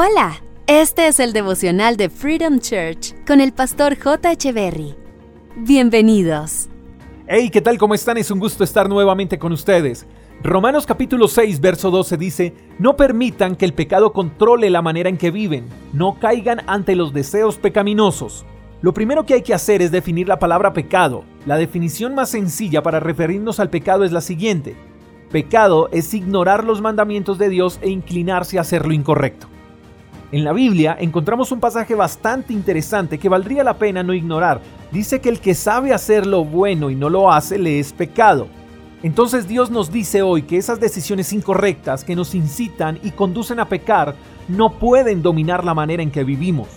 Hola, este es el devocional de Freedom Church con el pastor J. Echeverry. Bienvenidos. Hey, ¿qué tal? ¿Cómo están? Es un gusto estar nuevamente con ustedes. Romanos capítulo 6, verso 12 dice, No permitan que el pecado controle la manera en que viven, no caigan ante los deseos pecaminosos. Lo primero que hay que hacer es definir la palabra pecado. La definición más sencilla para referirnos al pecado es la siguiente. Pecado es ignorar los mandamientos de Dios e inclinarse a hacer lo incorrecto. En la Biblia encontramos un pasaje bastante interesante que valdría la pena no ignorar. Dice que el que sabe hacer lo bueno y no lo hace le es pecado. Entonces Dios nos dice hoy que esas decisiones incorrectas que nos incitan y conducen a pecar no pueden dominar la manera en que vivimos.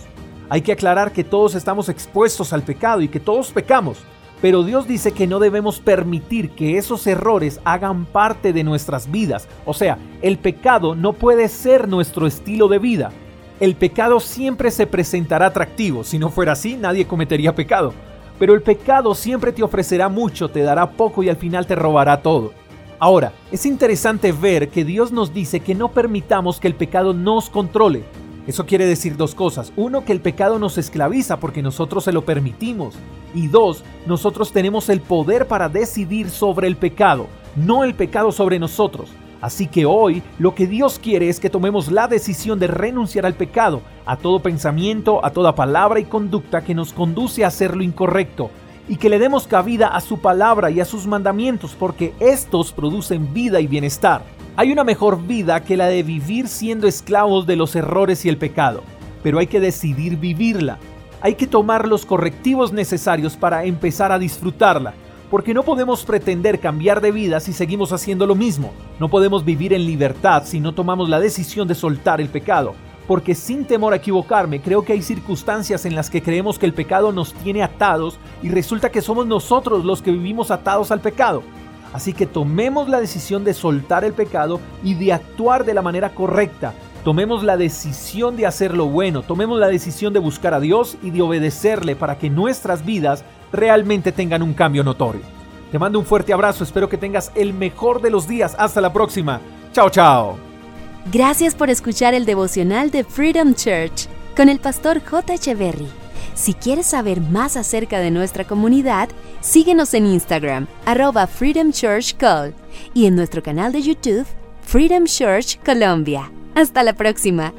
Hay que aclarar que todos estamos expuestos al pecado y que todos pecamos, pero Dios dice que no debemos permitir que esos errores hagan parte de nuestras vidas. O sea, el pecado no puede ser nuestro estilo de vida el pecado siempre se presentará atractivo. Si no fuera así, nadie cometería pecado. Pero el pecado siempre te ofrecerá mucho, te dará poco y al final te robará todo. Ahora, es interesante ver que Dios nos dice que no permitamos que el pecado nos controle. Eso quiere decir dos cosas. Uno, que el pecado nos esclaviza porque nosotros se lo permitimos. Y dos, nosotros tenemos el poder para decidir sobre el pecado, no el pecado sobre nosotros. Así que hoy lo que Dios quiere es que tomemos la decisión de renunciar al pecado, a todo pensamiento, a toda palabra y conducta que nos conduce a hacer lo incorrecto, y que le demos cabida a su palabra y a sus mandamientos, porque estos producen vida y bienestar. Hay una mejor vida que la de vivir siendo esclavos de los errores y el pecado, pero hay que decidir vivirla. Hay que tomar los correctivos necesarios para empezar a disfrutarla porque no podemos pretender cambiar de vida si seguimos haciendo lo mismo. No podemos vivir en libertad si no tomamos la decisión de soltar el pecado. Porque sin temor a equivocarme, creo que hay circunstancias en las que creemos que el pecado nos tiene atados y resulta que somos nosotros los que vivimos atados al pecado. Así que tomemos la decisión de soltar el pecado y de actuar de la manera correcta. Tomemos la decisión de hacer lo bueno, tomemos la decisión de buscar a Dios y de obedecerle para que nuestras vidas realmente tengan un cambio notorio. Te mando un fuerte abrazo, espero que tengas el mejor de los días. Hasta la próxima. Chao, chao. Gracias por escuchar el devocional de Freedom Church con el pastor J. Echeverry. Si quieres saber más acerca de nuestra comunidad, síguenos en Instagram, arroba Freedom Church Call, y en nuestro canal de YouTube, Freedom Church Colombia. Hasta la próxima.